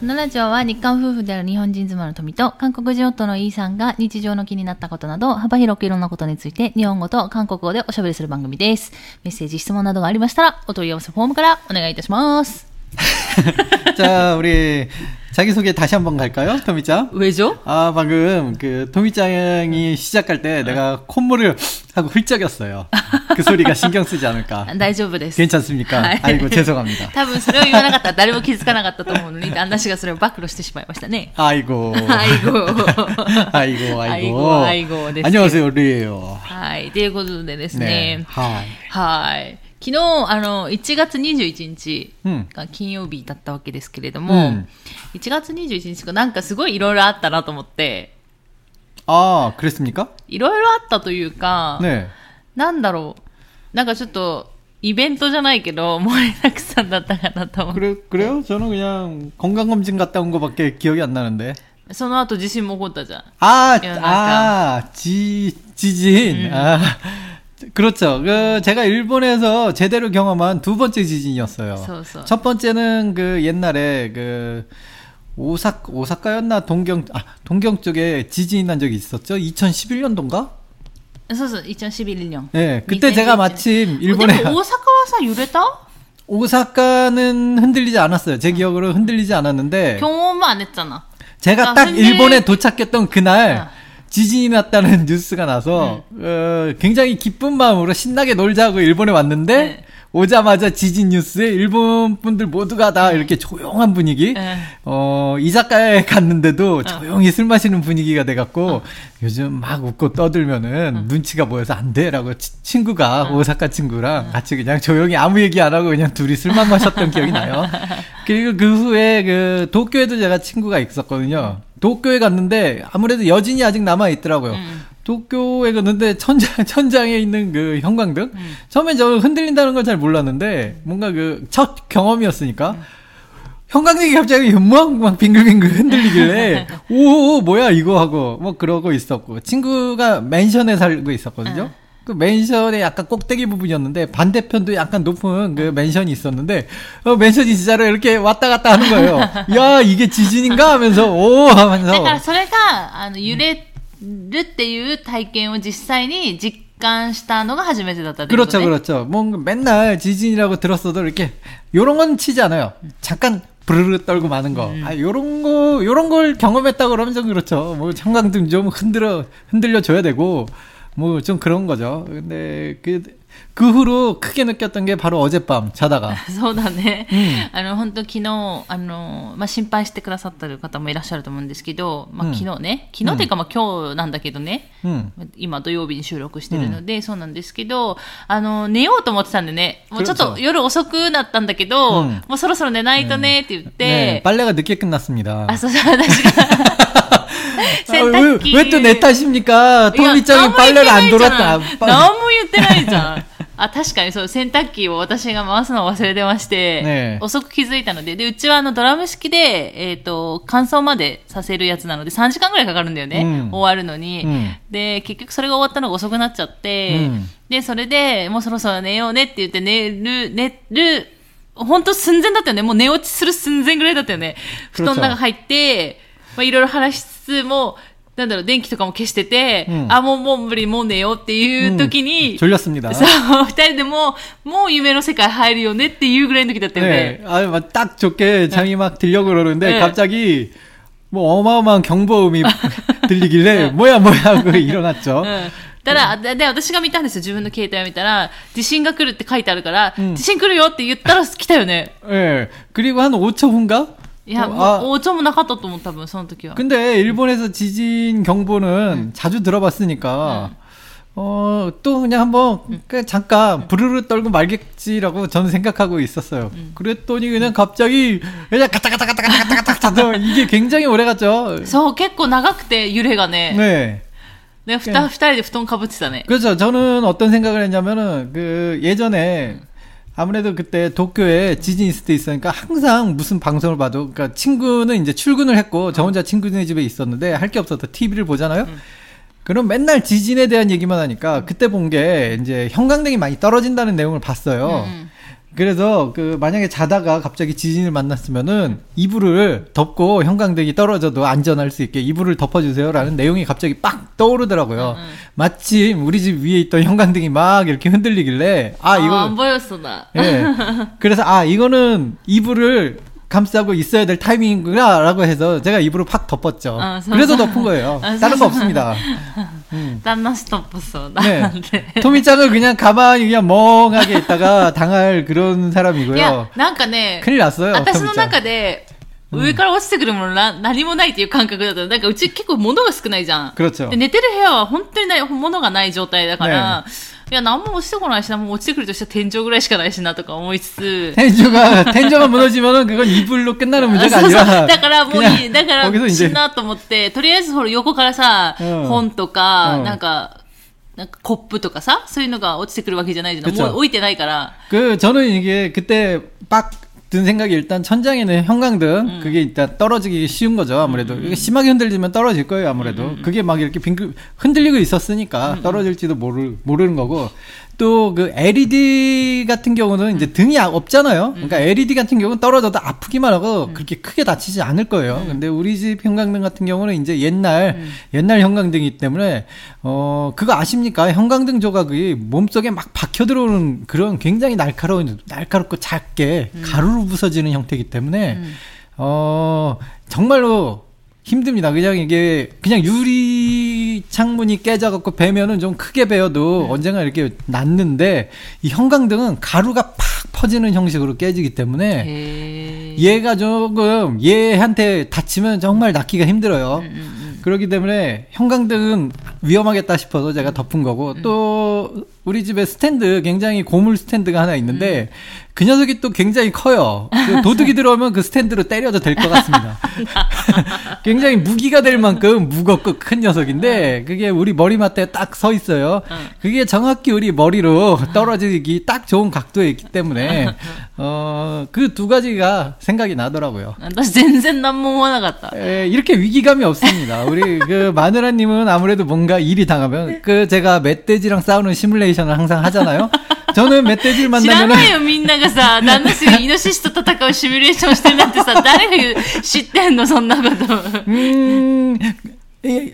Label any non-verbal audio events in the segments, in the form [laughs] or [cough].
このラジオは日韓夫婦である日本人妻の富と韓国人夫のイーさんが日常の気になったことなど幅広くいろんなことについて日本語と韓国語でおしゃべりする番組です。メッセージ、質問などがありましたらお問い合わせフォームからお願いいたします。 자, 우리 자기소개 다시 한번 갈까요? 토미짱? 왜죠? 아, 방금 그 토미짱이 시작할 때 내가 콧물을 하고 훌쩍였어요. 그 소리가 신경 쓰지 않을까. 大丈夫です。 괜찮습니까? はい 아이고, 죄송합니다. 多分それを言わなかったら誰も気づかなかったと思うのに、旦那氏がそれを暴露してしまいましたね。 [laughs] 아이고. 아이고. 아이고, 아이고. 아이고, 아이고 です 안녕하세요, 리에요. はい。ということでですね 네. 。 하이. はい。 昨日、あの、1月21日うんが金曜日だったわけですけれども、うん1月21日がなんかすごいいろいろあったなと思って、 아, 그랬습니까? いろいろあったというか、 네. なんだろう。なんかちょっと、イベントじゃないけど、盛りだくさんだったかなと思って。 그래, 그래요? 저는 그냥 건강검진 갔다 온 거밖에 기억이 안 나는데. その後地震も起こったじゃん。 아, 야, 아, 지, 지진. 아, 그렇죠. 그 제가 일본에서 제대로 경험한 두 번째 지진이었어요. 서서. 첫 번째는 그 옛날에 그 오사 오사카였나 동경 아 동경 쪽에 지진이 난 적이 있었죠. 2011년도인가? 서서 2011년. 네, 그때 제가 마침 일본에 뭐 오사카 와서 유래다? 오사카는 흔들리지 않았어요. 제 기억으로 흔들리지 않았는데 경험 안 했잖아. 제가 아, 딱 흔들... 일본에 도착했던 그날. 아. 지진이 났다는 [laughs] 뉴스가 나서 어, 굉장히 기쁜 마음으로 신나게 놀자고 일본에 왔는데 네. 오자마자 지진 뉴스에 일본 분들 모두가 다 이렇게 조용한 분위기 네. 어 이자카야에 갔는데도 조용히 술 마시는 분위기가 돼 갖고 요즘 막 웃고 떠들면은 눈치가 보여서 안 돼라고 치- 친구가 오사카 친구랑 같이 그냥 조용히 아무 얘기 안 하고 그냥 둘이 술만 마셨던 기억이 나요. [laughs] 그리고 그 후에 그 도쿄에도 제가 친구가 있었거든요. 도쿄에 갔는데 아무래도 여진이 아직 남아 있더라고요. 음. 도쿄에 갔는데 천장 [laughs] 천장에 있는 그 형광등 처음에 저 흔들린다는 걸 잘 몰랐는데 뭔가 그 첫 경험이었으니까 형광등이 갑자기 막, 막 빙글빙글 흔들리길래 [laughs] 오 뭐야 이거 하고 뭐 그러고 있었고 친구가 맨션에 살고 있었거든요. 그 맨션의 약간 꼭대기 부분이었는데 반대편도 약간 높은 그 맨션이 있었는데 어, 맨션이 진짜로 이렇게 왔다 갔다 하는 거예요. [laughs] 야 이게 지진인가 하면서 오 だから 하면서 それが、あの、揺れるっていう体験を実際に実感したのが初めてだったってこと 그렇죠 ね。 그렇죠. 뭔가 맨날 지진이라고 들었어도 이렇게 요런 건 치지 않아요. 잠깐 부르르 떨고 마는 거. 아, 요런 거, 요런 걸 경험했다 그러면 좀 그렇죠. 뭐, 형광등 좀 흔들어, 흔들려 줘야 되고, 뭐, 좀 그런 거죠. 근데, 그, 그 후로 크게 느꼈던 게 바로 어젯밤 자다가. そうだね。うんあの、本当昨日、あの、まあ、心配してくださってる方もいらっしゃると思うんですけど、まあ、うん昨日ね、昨日っていうか、まあ、今日なんだけどね、 음. 今土曜日に収録してるので、そうなんですけど、あの、寝ようと思ってたんでね、もうちょっと그렇죠 夜遅くなったんだけど、うんもうそろそろ寝ないとねって言って、 네, 빨래가 늦게 끝났습니다. あ、そうそう、私が、 [laughs] 洗濯機。 왜 또 내 탓입니까? いや 토미짱이 빨래를 안 何も言ってない 돌았다. じゃん何も言ってないじゃん。あ、確かにそう、洗濯機を私が回すのを忘れてまして、ねえ遅く気づいたので、で、うちはあのドラム式で、えっ、と、乾燥までさせるやつなので3時間ぐらいかかるんだよね。うん終わるのに、うんで、結局それが終わったのが遅くなっちゃって、うんで、それで、もうそろそろ寝ようねって言って寝る、寝る、本当寸前だったよね。もう寝落ちする寸前ぐらいだったよね。布団の中入って、まあ、いろいろ話しつつも、 なんだろう、電気とかも消してて、うんあ、もう、もう無理、もう寝ようっていう時に、 졸렸습니다. そう、二人でもう、もう夢の世界入るよねっていうぐらいの時だったよね。 네, 아, 막 딱 좋게 장이 막 들려고 그러는데 네. 갑자기 뭐 어마어마한 경보음이 [laughs] 들리길래 뭐야 뭐야 하고 일어났죠. うん。ただ、で、で私が見たんですよ。自分の携帯を見たら、地震が来るって書いてあるから、うん地震来るよって言ったら来たよね。 예. 그리고 한 5초 후인가? いや、 어, も 아, う、お茶もなかったと思う、多分、その時は。 근데 일본에서 지진 경보는 자주 들어봤으니까 어, 또 그냥 한번 그 잠깐 부르르 떨고 말겠지라고 저는 생각하고 있었어요. 그랬더니 그냥 갑자기 그냥 가타 가타 가타 가타 가타 가타 가타 [laughs] 이게 굉장히 오래 갔죠. そう、結構長くて、揺れがね。 네. で、ふた、二人で布団かぶってたね。 그렇죠. 저는 어떤 생각을 했냐면은 그 예전에 아무래도 그때 도쿄에 지진 있을 때 있으니까 항상 무슨 방송을 봐도 그러니까 친구는 이제 출근을 했고 저 혼자 친구네 집에 있었는데 할 게 없어서 TV를 보잖아요. 그럼 맨날 지진에 대한 얘기만 하니까 그때 본 게 이제 형광등이 많이 떨어진다는 내용을 봤어요. 음. 그래서 그 만약에 자다가 갑자기 지진을 만났으면은 이불을 덮고 형광등이 떨어져도 안전할 수 있게 이불을 덮어주세요라는 내용이 갑자기 빡 떠오르더라고요. 응, 응. 마침 우리 집 위에 있던 형광등이 막 이렇게 흔들리길래 아 아, 이거 안 보였어, 나. 예. 그래서 아 이거는 이불을 감싸고 있어야 될 타이밍이구나라고 해서 제가 이불을 팍 덮었죠. 아, 서- 그래서 덮은 거예요. 아, 다른 서- 거 없습니다. 음. 旦那ストップそう。 네. なんで。 토미짱은 그냥 가만히 그냥 멍하게 있다가 당할 [laughs] 그런 いや 사람이고요. 、なんかね、 큰일 났어요. 私の 토미짱. 中で、上から落ちてくるものな、何もないっていう感覚だったの。なんかうち結構物が少ないじゃん。 그렇죠. で、寝てる部屋は本当にない、物がない状態だから、 いや、何も落ちてこないしな、もう落ちてくるとしたら天井ぐらいしかないしなとか思いつつ、 텐조가 텐조가 무너지면은 그건 이불로 끝나는 あ 문제가 そうそう 아니라 だからもういい。 그냥 だから 거기서 死 이제 んだと思って、とりあえずほら横からさ、うん本とか、うんなんか、なんかコップとかさ、そういうのが落ちてくるわけじゃないじゃん。 그쵸 もう置いてないから。 그 저는 이게 그때 빡 든 생각이 일단 천장에는 형광등 그게 일단 떨어지기 쉬운 거죠 아무래도. 이게 심하게 흔들리면 떨어질 거예요 아무래도. 그게 막 이렇게 빙글 흔들리고 있었으니까 떨어질지도 모르 모르는 거고 또 그 LED 같은 경우는 이제 등이 아- 없잖아요. 그러니까 LED 같은 경우는 떨어져도 아프기만 하고 그렇게 크게 다치지 않을 거예요. 근데 우리 집 형광등 같은 경우는 이제 옛날 옛날 형광등이기 때문에 어 그거 아십니까? 형광등 조각이 몸속에 막 박혀 들어오는 그런 굉장히 날카로운 날카롭고 작게 가루로 부서지는 형태이기 때문에 어 정말로 힘듭니다. 그냥 이게 그냥 유리 창문이 깨져갖고 베면은 좀 크게 베어도 언젠가 이렇게 났는데 이 형광등은 가루가 팍 퍼지는 형식으로 깨지기 때문에へー 얘가 조금 얘한테 다치면 정말 낫기가 힘들어요. 음, 음, 음. 그렇기 때문에 형광등은 위험하겠다 싶어서 제가 덮은 거고 또 우리 집에 스탠드 굉장히 고물 스탠드가 하나 있는데 그 녀석이 또 굉장히 커요. 그 도둑이 들어오면 그 스탠드로 때려도 될 것 같습니다. [laughs] 굉장히 무기가 될 만큼 무겁고 큰 녀석인데 그게 우리 머리맡에 딱 서 있어요. 그게 정확히 우리 머리로 떨어지기 딱 좋은 각도에 있기 때문에 [laughs] 어 그 두 가지가 생각이 나더라고요. 私全然何も思わなかった。 에, 이렇게 위기감이 없습니다. 우리 그 마누라님은 아무래도 뭔가 일이 당하면 그 제가 멧돼지랑 싸우는 시뮬레이션을 항상 하잖아요. 저는 멧돼지를 [laughs] 知ら 만나면은 ないよ、みんながさ、旦那氏がイノシシと戦うシミュレーションしてるなんてさ、誰が知ってんの、そんなこと。 음 이-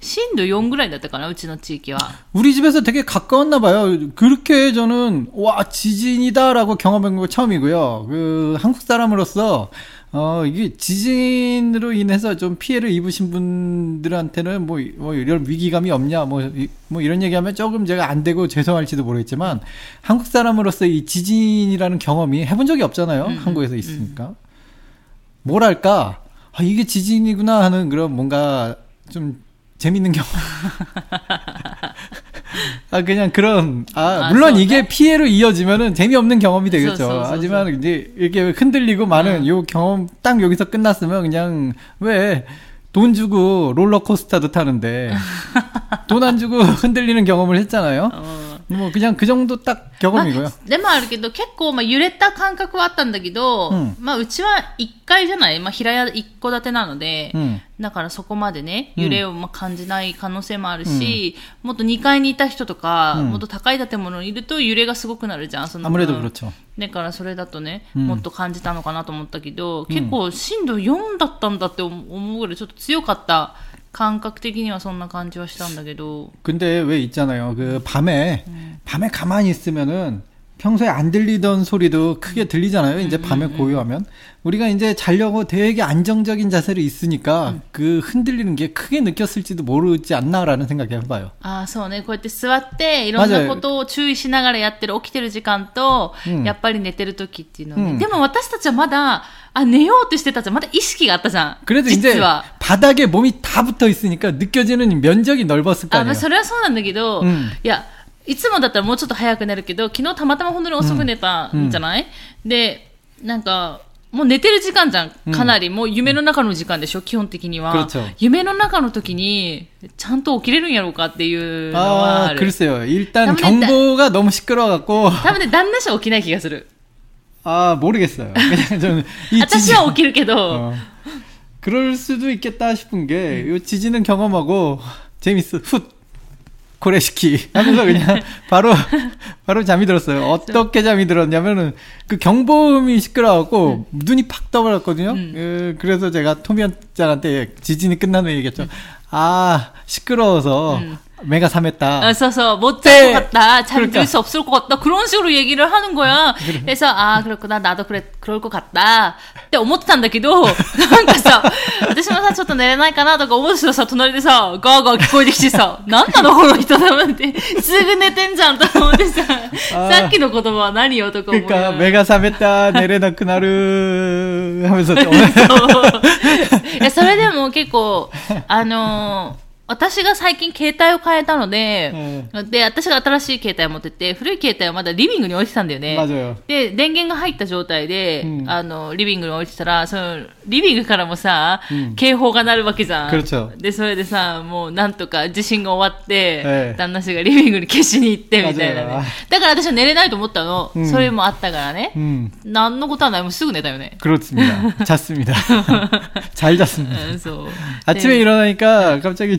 震度4ぐらいだったかな、うちの地域は。 우리 집에서 되게 가까웠나 봐요. 그렇게 저는 와 지진이다라고 경험한 거 처음이고요. 그 한국 사람으로서 어 이게 지진으로 인해서 좀 피해를 입으신 분들한테는 뭐, 뭐 이런 위기감이 없냐 뭐, 이- 뭐 이런 얘기하면 조금 제가 안 되고 죄송할지도 모르겠지만 한국 사람으로서 이 지진이라는 경험이 해본 적이 없잖아요. 한국에서 있으니까 뭐랄까 아 이게 지진이구나 하는 그런 뭔가 좀 재밌는 경험. [laughs] 아 그냥 그런 아, 아 물론 이게 피해로 이어지면은 재미없는 경험이 되겠죠. 그렇죠, 그렇죠, 하지만 그렇죠. 이제 이렇게 흔들리고 많은 네. 요 경험 딱 여기서 끝났으면 그냥 왜 돈 주고 롤러코스터도 타는데 [laughs] 돈 안 주고 흔들리는 경험을 했잖아요. 어. 뭐 그냥 그 정도 딱 경험이고요. まあでもあるけど、結構、まあ、揺れた感覚はあったんだけど、うんまあ、うちは1階じゃないまあ、平屋1戸建てなので、 음. だからそこまでね、うん揺れをまあ感じない可能性もあるし、もっと2階にいた人とか、うんもっと高い建物にいると揺れがすごくなるじゃん、その分 아무래도 그렇죠. だからそれだとね、うんもっと感じたのかなと思ったけど、結構震度4だったんだって思うぐらいちょっと強かった 感覚的にはそんな感じはしたんだけど、 근데 왜 있잖아요. 그 밤에 밤에 가만히 있으면은 평소에 안 들리던 소리도 크게 들리잖아요. 이제 밤에 고요하면 우리가 이제 자려고 되게 안정적인 자세로 있으니까 그 흔들리는 게 크게 느꼈을지도 모르지 않나라는 생각이 해봐요. ああ、そうね。こうやって座って、いろんなことを注意しながらやってる、起きてる時間と、うんやっぱり寝てる時っていうのはね。うんでも私たちはまだ、あ、寝ようとしてたじゃん。まだ意識があったじゃん。 그래도 이제 実は。 바닥에 몸이 다 붙어 있으니까 느껴지는 면적이 넓었을 거 あ、ま 아니에요. あ、それはそうなんだけど、うんいや、 いつもだったらもうちょっと早く寝るけど、昨日たまたま本当に遅く寝たんじゃない、で、なんか、 もう寝てる時間じゃん。かなり、もう夢の中の時間でしょ、基本的には 그렇죠 。夢の中の時に、ちゃんと起きれるんやろうかっていうのはあ 아, る。 글쎄요. 일단 다음에 경보가 너무 시끄러워갖고, 多分ね、旦那氏は起きない気がする。 아, 모르겠어요. 그냥 저는 이 私は起きるけど、 어. 그럴 수도 있겠다 싶은 게, 요 지지는 경험하고, 재밌어, 훗! 고래시키 하면서 그냥 [laughs] 바로 바로 잠이 들었어요. 어떻게 잠이 들었냐면은 그 경보음이 시끄러워갖고 눈이 팍 떠버렸거든요. 음. 그, 그래서 제가 토미언장한테 지진이 끝난 후에 얘기했죠. 아 시끄러워서 음. 매가 삼했다. あそうそう、もっとよかった、チャリ 그러니까 ルス없을 것 같다、그런식으로 얘기를 하는 거야. 그래서, 아, 그렇구나, 나도 그래, 그럴 것 같다. って思ってたんだけど、なんかさ、私もさ、ちょっと寝れないかなとか思うとさ、隣でさ、ガーガー聞こえてきてさ、なんなのこの人だって、すぐ寝てんじゃんと思ってさ、あーさっきの言葉は何よとか思う。 그러니까 매가 삼했다 내레나 그나르 하면서 좀 いや、それでも結構、あのー 私が最近携帯を変えたので、で、私が新しい携帯を持ってて、古い携帯をまだリビングに置いてたんだよね。 맞아요. で、電源が入った状態で、うんあの、リビングに置いてたら、その、リビングからもさ、うん警報が鳴るわけじゃん。 그렇죠 で、それでさ、もうなんとか地震が終わって、ええ旦那氏がリビングに消しに行って、みたいな맞아요 ね。だから私は寝れないと思ったの。うんそれもあったからね。 음 何のことはない。もうすぐ寝たよね。 그렇습니다. 잤습니다. 잘 잤습니다. うん、そう。 아침에 で 일어나니까 갑자기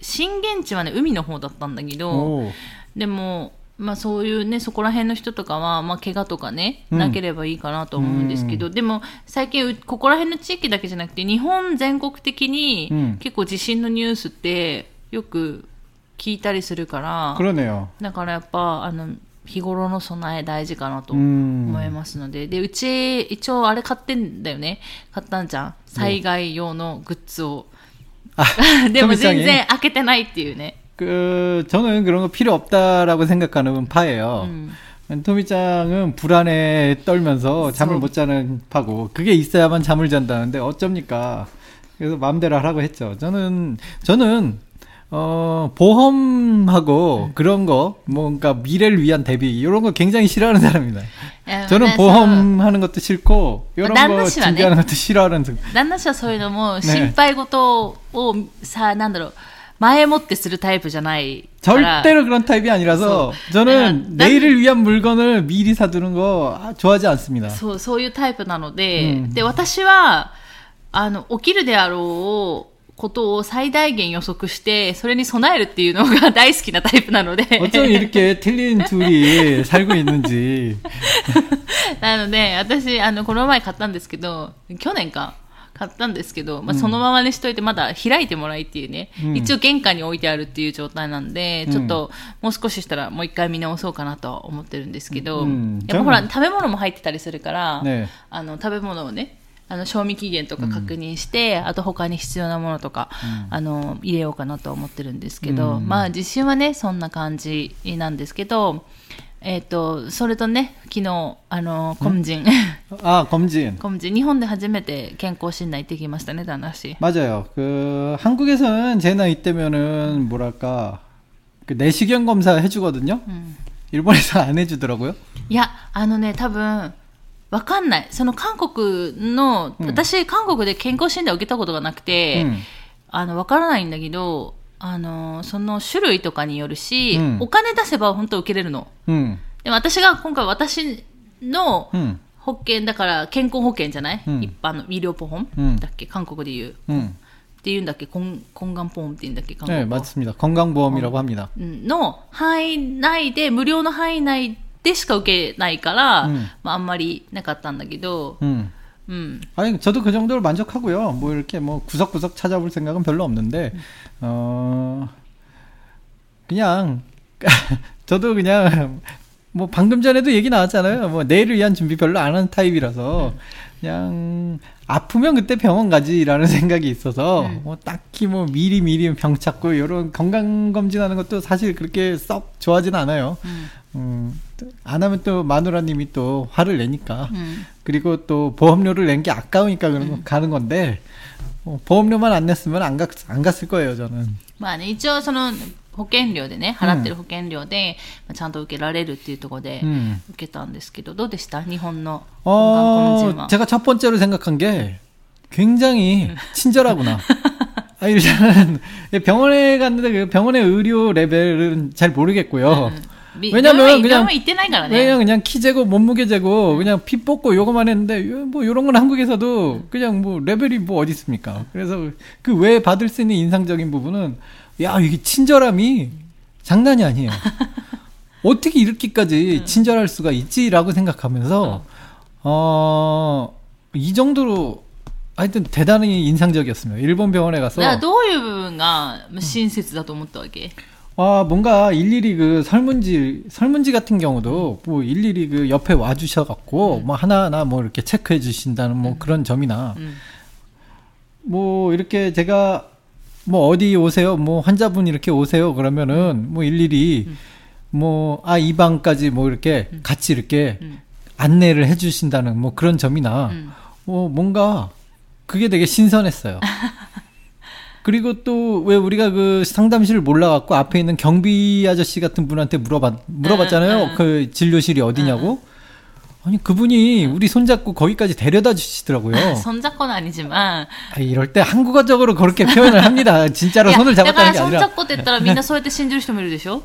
震源地はね海の方だったんだけどでもまあそういうね、そこら辺の人とかは、まあ怪我とかね、うん、なければいいかなと思うんですけど、うん、でも最近、ここら辺の地域だけじゃなくて、日本全国的に結構地震のニュースってよく聞いたりするから、うん、だからやっぱ、あの、日頃の備え大事かなと思いますので、うん、で、うち、一応あれ買ってんだよね。買ったんじゃん。災害用のグッズを。[laughs] 아, でも 토미짱이 全然開けてないっていうね。 그 저는 그런 거 필요 없다라고 생각하는 파예요. うん。 토미짱은 불안에 떨면서 잠을 그쵸. 못 자는 파고 그게 있어야만 잠을 잔다는데 어쩝니까? 그래서 마음대로 하라고 했죠. 저는 저는 어 보험하고 그런 거 뭔가 미래를 위한 대비 이런 거 굉장히 싫어하는 사람입니다. いや 저는 ねそう 보험하는 것도 싫고 이런 난 거 사실 안 해. 준비하는 것도 싫어하는 사- 旦那氏はそういうのもね心配事をさ、なんだろう、前もってするタイプじゃないから。 절대로 그런 타입이 아니라서 저는 난- 내일을 위한 물건을 미리 사두는 거 아, 좋아하지 않습니다. そう、そういうタイプなので、うんで、私は、あの、起きるであろう ことを最大限予測して、それに備えるっていうのが大好きなタイプなので。 어쩜 이렇게 틀린 둘이 살고 있는지 [laughs] なので、私、あの、この前買ったんですけど、去年か。買ったんですけど、まあ、うんそのままにしといて、まだ開いてもらいっていうね、うん一応玄関に置いてあるっていう状態なんで、うんちょっと、もう少ししたらもう一回見直そうかなとは思ってるんですけど、うんやっぱほら、じゃあ食べ物も入ってたりするから、 네. あの、食べ物をね、 あの、賞味期限とか確認して、あと他に必要なものとか、あの、入れようかなとは思ってるんですけど、うんまあ、実習はね、そんな感じなんですけど、えっ、と、それとね、昨日、あの、コムジン、 아 검진 コムジン、日本で初めて健康診断行ってきましたね、旦那氏。 맞아요. 그 한국에서는 제 나이 때면은 뭐랄까 그 내시경 검사 해주거든요. うん。 일본에서 안 해주더라고요. いや、あのね、多分、 わかんない。その韓国の、うん私、韓国で健康診断を受けたことがなくて、 음. あの、わからないんだけど、あの、その種類とかによるし、うんお金出せば本当受けれるの。 음. でも私が今回私の 음. 保険だから健康保険じゃない、うん一般の医療保本、うんだっけ韓国で言う。 음. って言うんだっけ根根願保本って言うんだっけ韓国 네 語 맞습니다. 건강보험이라고 합니다. うんの範囲内で、無料の範囲内 でしか受けないから、うんまあ、あんまりなかったんだけど、 음. うん。 아니 저도 그 정도로 만족하고요. 뭐 이렇게 뭐 구석구석 찾아볼 생각은 별로 없는데 어 그냥 [laughs] 저도 그냥 뭐 방금 전에도 얘기 나왔잖아요. 뭐 내일을 위한 준비 별로 안 하는 타입이라서 그냥 아프면 그때 병원 가지라는 [laughs] 생각이 있어서 음. 뭐 딱히 뭐 미리 미리 병 찾고 이런 건강 검진하는 것도 사실 그렇게 썩 좋아하진 않아요. 음. 음, 안 하면 또 마누라님이 또 화를 내니까 음. 그리고 또 보험료를 낸 게 아까우니까 그런 거 가는 건데 어, 보험료만 안 냈으면 안, 갔, 안 갔을 거예요 저는. まあね、一応その保険料でね、払ってる保険料で、まあちゃんと受けられるっていうところで 음. 受けたんですけど、どうでした日本の건강 검진 어, 은 제가 첫 번째로 생각한 게 굉장히 친절하구나. [laughs] 아, 일단은 병원에 갔는데 그 병원의 의료 레벨은 잘 모르겠고요. 미- 왜냐면 病院 그냥 病院行ってないからね。 왜냐 그냥 키 재고 몸무게 재고 그냥 피 뽑고 요거만 했는데 요- 뭐 요런 건 한국에서도 그냥 뭐 레벨이 뭐 어디 있습니까? 그래서 그 외에 받을 수 있는 인상적인 부분은 야 이게 친절함이 장난이 아니에요. [laughs] 어떻게 이렇게까지 친절할 수가 있지라고 생각하면서 어이 정도로 하여튼 대단히 인상적이었습니다. 일본 병원에 가서 だからどういう部分が親切だと思ったわけ 아, 뭔가 일일이 그 설문지, 설문지 같은 경우도 뭐 일일이 그 옆에 와주셔갖고 뭐 하나하나 뭐 이렇게 체크해 주신다는 뭐 그런 점이나 うん。뭐 이렇게 제가 뭐 어디 오세요? 뭐 환자분 이렇게 오세요? 그러면은 뭐 일일이 뭐 아, 이 방까지 뭐 이렇게 같이 이렇게 음. 안내를 해 주신다는 뭐 그런 점이나 음. 뭐 뭔가 그게 되게 신선했어요. [laughs] 그리고 또 왜 우리가 그 상담실을 몰라갖고 앞에 있는 경비 아저씨 같은 분한테 물어봤 물어봤잖아요. 그 진료실이 어디냐고. 아니 그분이 우리 손잡고 거기까지 데려다 주시더라고요. 아, 손잡건 아니지만. 아, 이럴 때 한국어적으로 그렇게 표현을 합니다. 진짜로 야, 손을 잡았다는 게 아니라. 손잡고 됐더라. 민나 소에테 신주시면 되죠.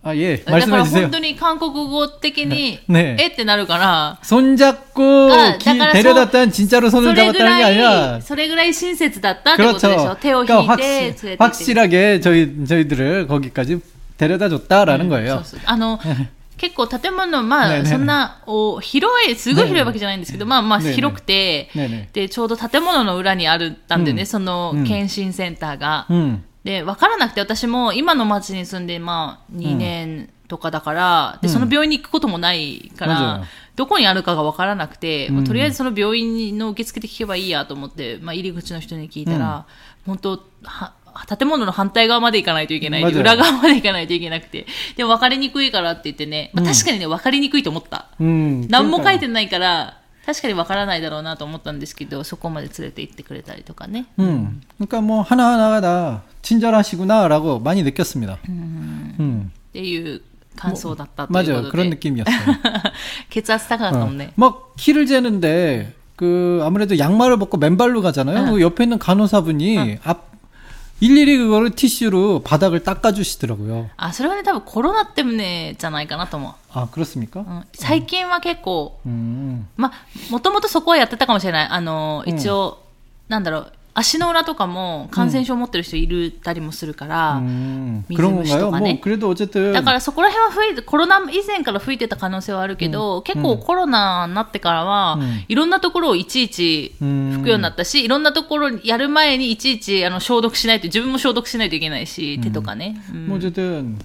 人もいるでしょ 아 예, だから 말씀해 주세요. 本当に韓国語的に、ねえってなるから、 손잡고 아, 기- 다 데려다딴 진짜로 そ 손을 れぐ 잡았다는 게 ら 아니라 い、それぐらい親切だったってことでしょ 그렇죠. 手を引 그러니까 い 확실, て連れて行って 확실하게 저희 저희들을 거기까지 데려다 줬다라는 そ 거예요. うそうあの、[laughs] 結構建物、まあ、ねえねえそんな、お広い、すごい広いわけじゃないんですけど、まあまあねえねえ広くて、 네네. で、ちょうど建物の裏にあるたんでね、うんそのうん検診センターが。 음. で、分からなくて、私も今の町に住んで、まあ、2年とかだから、うん、で、その病院に行くこともないから、うん、どこにあるかが分からなくて、うん。まあ、とりあえずその病院の受付で聞けばいいやと思って、まあ、入り口の人に聞いたら、本当は、建物の反対側まで行かないといけない。裏側まで行かないといけなくて。でも分かりにくいからって言ってね、まあ、確かにね、分かりにくいと思った。うん。何も書いてないから、 確かに分からないだろうなと思ったんですけど、そこまで連れて行ってくれたりとかね。 음. 그러니까 뭐 하나하나가 다 친절하시구나라고 많이 느꼈습니다. 음. っていう感想だったというこ 맞아요. と 그런 で。 느낌이었어요. 血圧高かったもん 어. ね。 막 키를 재는데 그 [laughs] 아무래도 양말을 벗고 맨발로 가잖아요. 응. 그 옆에 있는 간호사분이 앞 일일이 그거를 티슈로 바닥을 닦아주시더라고요. あ、それはね、多分コロナってね、じゃないかなと思う。 아 그렇습니까? うん最近は結構、 음. まあ、もともとそこはやってたかもしれない。あの、うん一応、なんだろう、 足の裏とかも感染症を持ってる人いるたりもするから、 음. 미즈무시 그런 건가요? 또 가네. 뭐 그래도 어쨌든 だからそこら辺は吹いて、コロナ以前から吹いてた可能性はあるけど、結構コロナになってからは、うんいろんなところをいちいちうん拭くようになったし、いろんなところやる前にいちいちあの消毒しないと、自分も消毒しないといけないし、手とかね。うん 뭐 어쨌든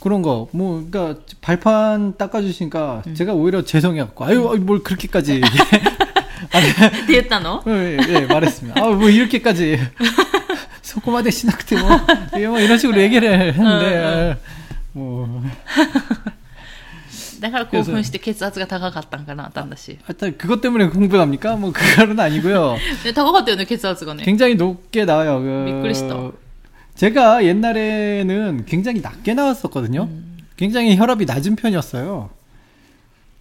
그런 거, 뭐, 그니까, 발판 닦아주시니까, 제가 오히려 죄송해갖고, 아유, 아유, 뭘 그렇게까지. [laughs] っ[laughs] て言ったの 예, 예, 말했습니다. 아, 뭐, 이렇게까지. [laughs] 소고마대 시나크테 뭐, 예, 뭐, 이런 식으로 얘기를 했는데, 뭐, [laughs] だから興奮して血圧が高かったんかな、旦那氏。 하여튼, 그것 때문에 흥분합니까? 뭐, 그거는 아니고요. で高かったよね、血圧がね。 굉장히 높게 나와요. 그, 미끄리시다. 제가 옛날에는 굉장히 낮게 나왔었거든요. 굉장히 혈압이 낮은 편이었어요.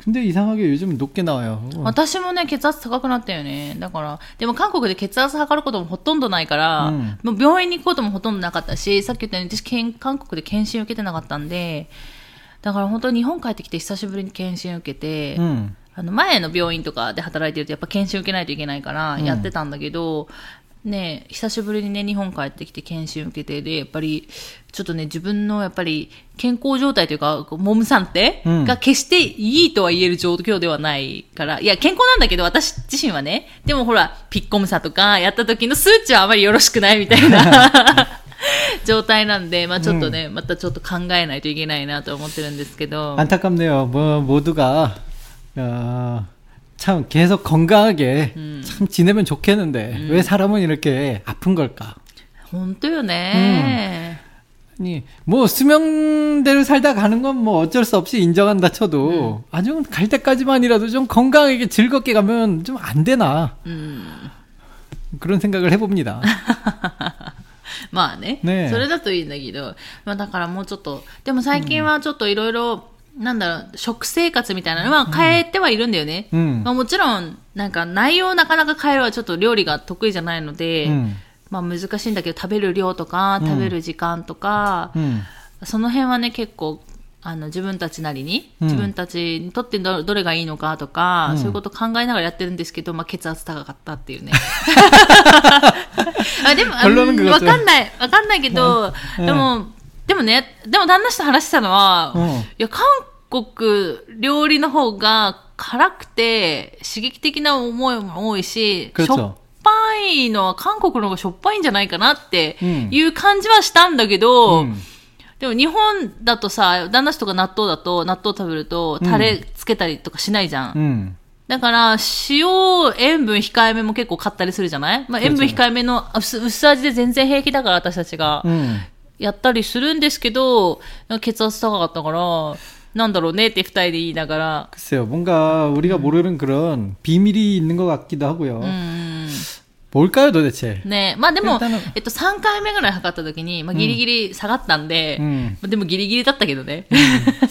근데 이상하게 요즘 높게 나와요. 私もね、血圧高くなったよね。だから、でも韓国で血圧測ることもほとんどないから、うんもう病院に行くこともほとんどなかったし、さっき言ったように私、けん韓国で検診受けてなかったんで、だから本当に日本帰ってきて久しぶりに検診受けて、 음. あの前の病院とかで働いてるとやっぱ検診受けないといけないからうんやってたんだけど、 ね久しぶりにね日本帰ってきて検診受けてでやっぱりちょっとね自分のやっぱり健康状態というかこう몸상태、うんが決していいとは言える状況ではないからいや健康なんだけど私自身はねでもほらピッコムサとかやった時の数値はあまりよろしくないみたいな [laughs] 状態なんで、まあちょっとね、またちょっと考えないといけないなと思ってるんですけど。 안타깝네요. 뭐 모두가 어, 참 계속 건강하게 음. 참 지내면 좋겠는데 왜 사람은 이렇게 아픈 걸까? 本当よね。 아니 뭐 수명대로 살다 가는 건 뭐 어쩔 수 없이 인정한다 쳐도 아주 갈 때까지만이라도 좀 건강하게 즐겁게 가면 좀 안 되나 うん。 그런 생각을 해봅니다. [laughs] まあねねえそれだといいんだけど、まあだからもうちょっと、でも最近はちょっといろいろ、 なんだろう、食生活みたいなのは変えてはいるんだよね。うん、まあ、もちろん、なんか内容をなかなか変えるはちょっと料理が得意じゃないので、うん、まあ難しいんだけど、食べる量とか、食べる時間とか、うん、その辺はね、結構、あの、自分たちなりに、自分たちにとってどれがいいのかとか、そういうこと考えながらやってるんですけど、まあ血圧高かったっていうね。[laughs] あでも、[laughs] わかんない、わかんないけど、でも、でもね、でも旦那氏と話したのは、いや、韓国料理の方が辛くて刺激的な思いも多いし、しょっぱいのは韓国の方がしょっぱいんじゃないかなっていう感じはしたんだけど、うん、でも日本だとさ、旦那氏とか納豆だと、納豆食べるとタレつけたりとかしないじゃん。うん、だから、塩、塩分控えめも結構買ったりするじゃない？まあ、塩分控えめの薄薄味で全然平気だから、私たちが。やったりするんですけど、血圧高かったから、なんだろうねって二人で言いながら。くせよ뭔가우리가모르는그런비밀이있는것같기도하고 요. ん、뭘까요도대 체? ねまあでも、えっと、3回目ぐらい測った時に、まあ、ギリギリ下がったんで、うん、まあ、でもギリギリだったけどね。[laughs]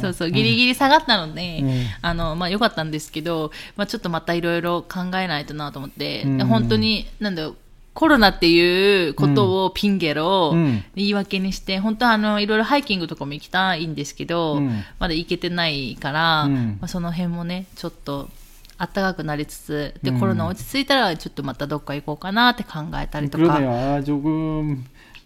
そうそう、ギリギリ下がったので、あの、まあ良かったんですけど、まあちょっとまたいろいろ考えないとなと思って、本当に、なんだろう、コロナっていうことをピンゲロ、うん言い訳にして、本当はあの、いろいろハイキングとかも行きたいんですけど、うんまだ行けてないから、うんまあ、その辺もね、ちょっと、暖かくなりつつ、で、うんコロナ落ち着いたら、ちょっとまたどっか行こうかなって考えたりとか。 그러네요. 아, 조금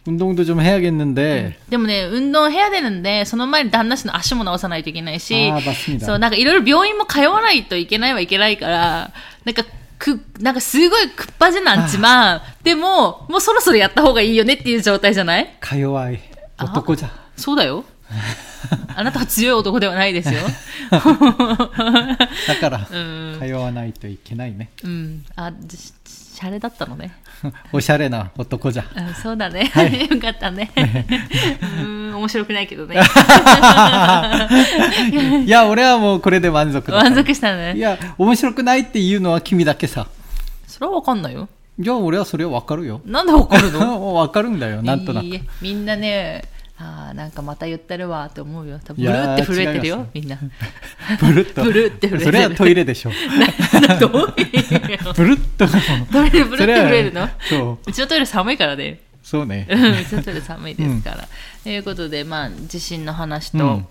운동도 좀 해야겠는데. でもね、運動部屋出るんで、その前に旦那氏の足も治さないといけないし、 아, 맞습니다. そう、なんかいろいろ病院も通わないといけないはいけないから、なんか、 く、なんかすごいくっぱじゃなんちまん。でも、もうそろそろやった方がいいよねっていう状態じゃない？か弱い男じゃ。そうだよ。[laughs] あなたは強い男ではないですよ。だから、[laughs] うん、通わないといけないね。うん。あ、しゃれだったのね。[laughs] おしゃれな男じゃ。うん、そうだね。はい、よかったね。うん、面白くないけどね。[laughs] いや俺はもうこれで満足だ満足したねいや面白くないっていうのは君だけさそれは分かんないよじゃあ俺はそれは分かるよなんで分かるの？[laughs] 分かるんだよなんとなくみんなねあなんかまた言ってるわって思うよ。ブルーって震えてるよ、みんな。[laughs] ブルッと。ブルって震えてる。それはトイレでしょ。どういうブルッと。トイレブルって震えるの？そう。うちのトイレ寒いからね。そうね。うちのトイレ寒いですから。ということで、まあ、地震の話と、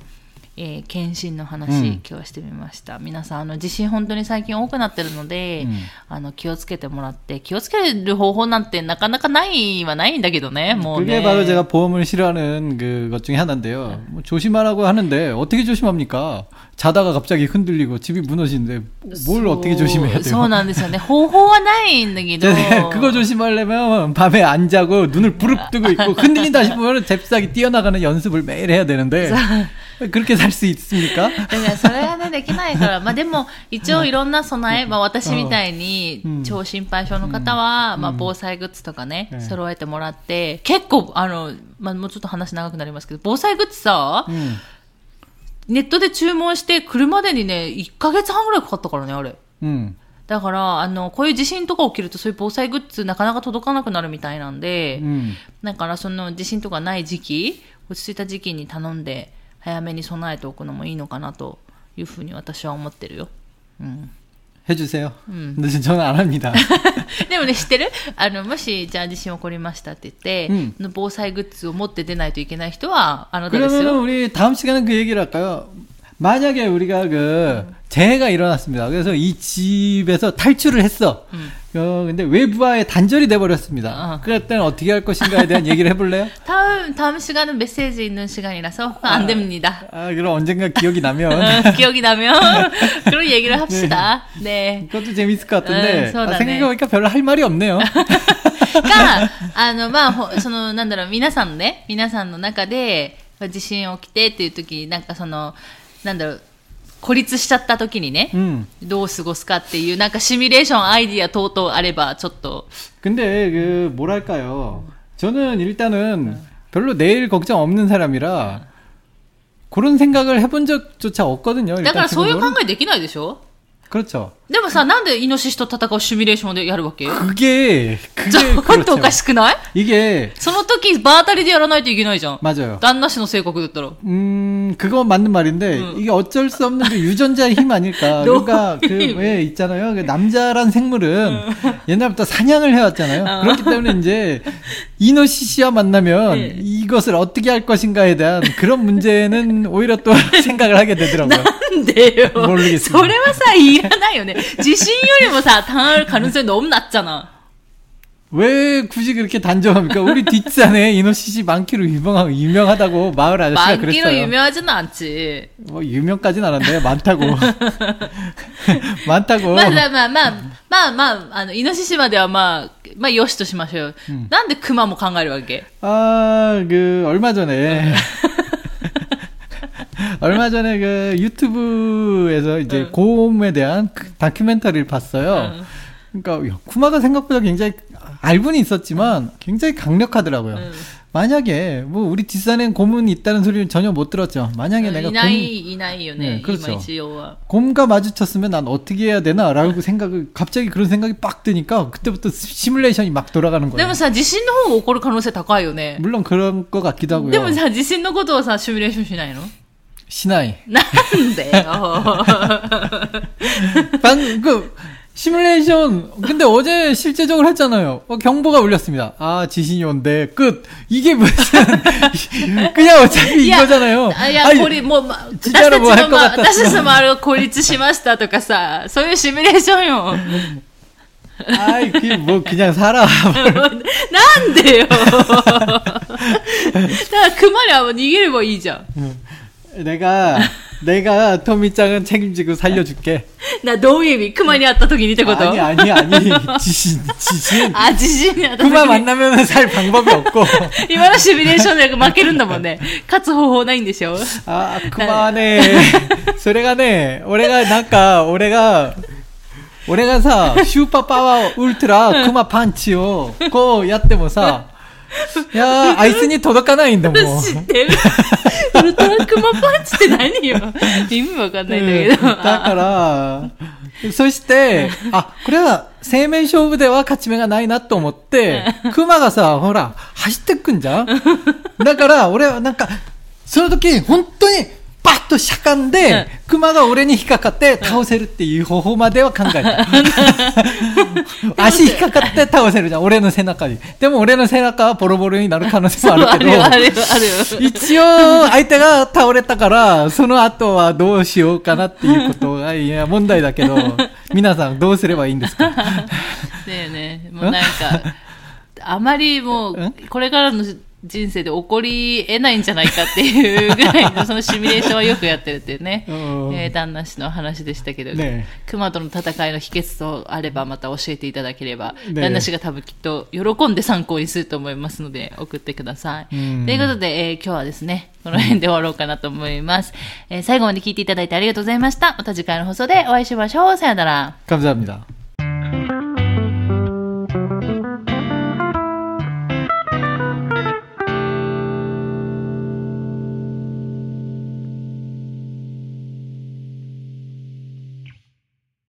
えー検診の話、うん今日はしてみました。皆さん、あの、地震本当に最近多くなってるので、うんあの、気をつけてもらって、気をつける方法なんてなかなかないはないんだけどね、もうね。 그게 바로 제가 보험을 싫어하는 그것 중에 하나인데요. 뭐 조심하라고 하는데 어떻게 조심합니까? 자다가 갑자기 흔들리고 집이 무너지는데 뭘 어떻게 조심해야 そう 돼요? そうなんですよね。方法はないんだけど。 네, 그거 조심하려면 밤에 안 자고 눈을 부릅뜨고 있고 흔들린다 싶으면 잽싸게 뛰어나가는 연습을 매일 해야 되는데 그렇게 살 수 있습니까? だからそれはね、できないから。[laughs] まあでも、一応いろんな備え、まあ私みたいにうん、超心配性の方は、まあ防災グッズとかねう、ん揃えてもらって、結構、あの、まあもうちょっと話長くなりますけど、防災グッズさ、 음. ネットで注文して来るまでにね、1ヶ月半ぐらいかかったからね、あれ。 음. だから、あの、こういう地震とか起きるとそういう防災グッズなかなか届かなくなるみたいなんで、 음. だからその地震とかない時期、落ち着いた時期に頼んで、 早めに備えておくのもいいのかなというふうに私は思ってるよ。うん。 해주세요. 음. 근데 저는 안 합니다. でもね、知ってるあの、もし、じゃあ地震起こりましたって言って、うんその防災グッズを持って出ないといけない人は、あなたです 그러면 よ。 우리 다음 시간은 그 얘기를 할까요? 만약에 우리가 그 재해가 일어났습니다. 그래서 이 집에서 탈출을 했어. 음. 어, 근데 외부와의 단절이 돼버렸습니다. 어. 그럴 때는 어떻게 할 것인가에 대한 얘기를 해볼래요? [laughs] 다음, 다음 시간은 메시지 있는 시간이라서 안 됩니다. 아, 그럼 언젠가 기억이 나면 어, 기억이 나면 [laughs] 그런 얘기를 합시다. 네. 그것도 재밌을 것 같은데 응, 아, 네. 생각해보니까 별로 할 말이 없네요. [laughs] が、あの、まあ、ほその、なんだろう、皆さんね、皆さんの中で、まあ地震起きてっていう時、なんかその、 なんだろう、孤立しちゃった時にね、 음. どう過ごすかっていう、なんかシミュレーションアイディア等々あれば、ちょっと、 근데 그 뭐랄까요? 저는 일단은 별로 내일 걱정 없는 사람이라 그런 생각을 해본 적조차 없거든요. だ 일단 からそういう考 기본적으로. えできないでしょ 그렇죠. でもさ、なんでイノシシと戦うシミュレーションでやるわけ 그게 ちょ 그게 っとお 그렇죠. かしくない 이게 その時、場当たりでやらないといけないじゃん。 맞아요. 旦那氏の性格だったら。 음, 그거 맞는 말인데, 응. 이게 어쩔 수 없는 그 유전자의 힘 아닐까. 노 [laughs] 그러니까, 그, 힘. 왜 있잖아요. 그 남자란 생물은 옛날부터 사냥을 해왔잖아요. 어. 그렇기 때문에 이제, 이노시시와 만나면 네. 이것을 어떻게 할 것인가에 대한 그런 문제는 오히려 또 [laughs] 생각을 하게 되더라고요. [laughs] なんでよ。モルゲスそれはさ、い らないよね。地震よりもさ、単可能性너무 낮잖아. 왜 굳이 그렇게 단정합니까? 우리 뒷산에 이노시시 많기로 유명하, 유명하다고 마을 아저씨가 많기로 그랬어요. 유명하지는 않지. 뭐 유명까지는 않았는데 많다고. [laughs] 많다고. まあまあまあまあ、まあまあ、あの、イノシシまではまあ、まあよしとしましょうよ。なんでクマも考えるわけ 아, 그, 얼마 전에. [laughs] 얼마 전에 그 유튜브에서 이제 응. 고음에 대한 그 다큐멘터리를 봤어요. 응. 그러니까 야, 쿠마가 생각보다 굉장히 알고는 있었지만 굉장히 강력하더라고요. 응. 만약에 뭐 우리 뒷산엔 곰은 있다는 소리는 전혀 못 들었죠. 만약에 내가 いな 곰, い、いないよね。ね그렇죠 今一応は。 곰과 마주쳤으면 난 어떻게 해야 되나라고 생각을 갑자기 그런 생각이 빡 드니까 그때부터 시뮬레이션이 막 돌아가는 で 거예요. もさ、地震の方が起こる可能性高いよね。 물론 그런 것 같기도 하고요. でもさ、地震のことをさ、シミュレーションしないの 시나이. なんでよ。 [laughs] 방, 그, 시뮬레이션, 근데 어제 실제적으로 했잖아요. 어, 경보가 울렸습니다. 아, 지신이 온대. 끝. 이게 무슨, [laughs] 그냥 어차피 いや 이거잖아요. あいや、 아니, これ、もう、ま、私 진짜로 たち 뭐 の、 할 것 ま、 같다. 私たちもあれ孤立しましたとかさ、そういうシミュレーションよ。 아이, 그, 뭐, 그냥 살아. な[laughs] んでよ。だから、熊には逃げればいいじゃん。 내가, 내가 토미짱은 책임지고 살려줄게. [laughs] な、どういう意味熊に会った時にってこと 아니, 아니, 아니. [laughs] 지신, 지신. あ、地震に会った時 그만 に。 만나면 살 방법이 없고. [laughs] 今のシミュレーションで負けるんだもんね。勝つ方法ないんでしょ 아, 그만해. それがね、俺がなんか、俺が、俺がさ、スーパーパワーウルトラクマパンチを、こうやってもさ、 [laughs] いやー、あいつに届かないんだもん。知ってる。ウルトラクマパンチって何よ。[laughs] 意味わかんないんだけど。うん。だから、そして、あ、これは生命勝負では勝ち目がないなと思って、クマがさ、ほら、走ってくんじゃん？だから、俺はなんか、その時、本当に、としゃかんで、クマが俺に引っかかって倒せるっていう方法までは考えた。[laughs] [laughs] 足引っかかって倒せるじゃん、俺の背中に。でも俺の背中はボロボロになる可能性もあるけど。[laughs] 一応、相手が倒れたから、その後はどうしようかなっていうことが、いや、問題だけど、皆さんどうすればいいんですか？ねえねえ、もうなんか、あまりもう、これからの人生で起こり得ないんじゃないかっていうぐらいのそのシミュレーションはよくやってるっていうね、[laughs] うんえー旦那氏の話でしたけど、ね熊との戦いの秘訣とあればまた教えていただければ、ね旦那氏が多分きっと喜んで参考にすると思いますので、送ってください。うんということで、えー今日はですね、この辺で終わろうかなと思います。えー最後まで聞いていただいてありがとうございました。また次回の放送でお会いしましょう。さよなら。 감사합니다.